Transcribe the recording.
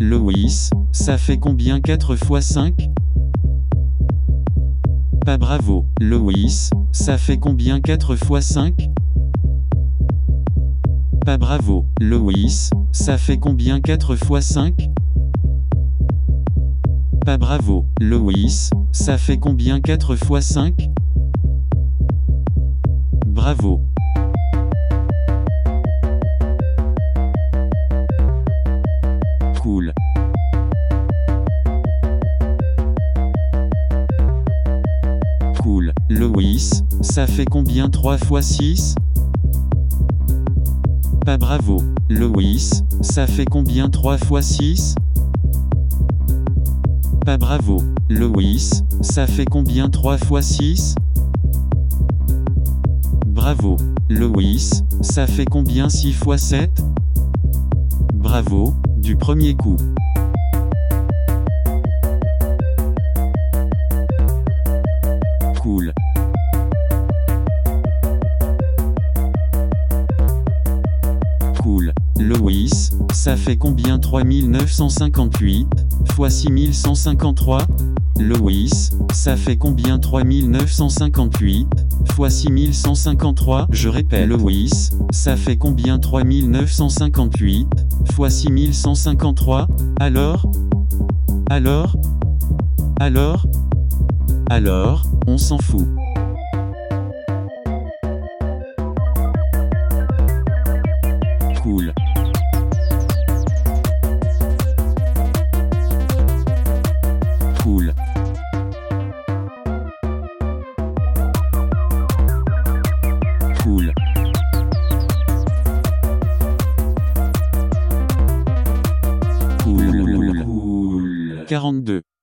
Loïs, ça fait combien 4 fois 5 Pas bravo, Loïs, ça fait combien 4 fois 5 Pas bravo, Loïs, ça fait combien 4 fois 5 Pas bravo, Loïs, ça fait combien 4 fois 5 Bravo. Loïs, ça fait combien 3 fois 6 Pas bravo. Loïs, ça fait combien 3 fois 6 Pas bravo. Loïs, ça fait combien 3 fois 6 Bravo. Loïs, ça fait combien 6 fois 7 Bravo, du premier coup. Cool. Ça fait combien 3958 fois 6153 Loïs, ça fait combien 3958 fois 6153 Je répète Loïs, ça fait combien 3958 fois 6153 Alors? Alors? Alors? Alors, on s'en fout. Cool. 42.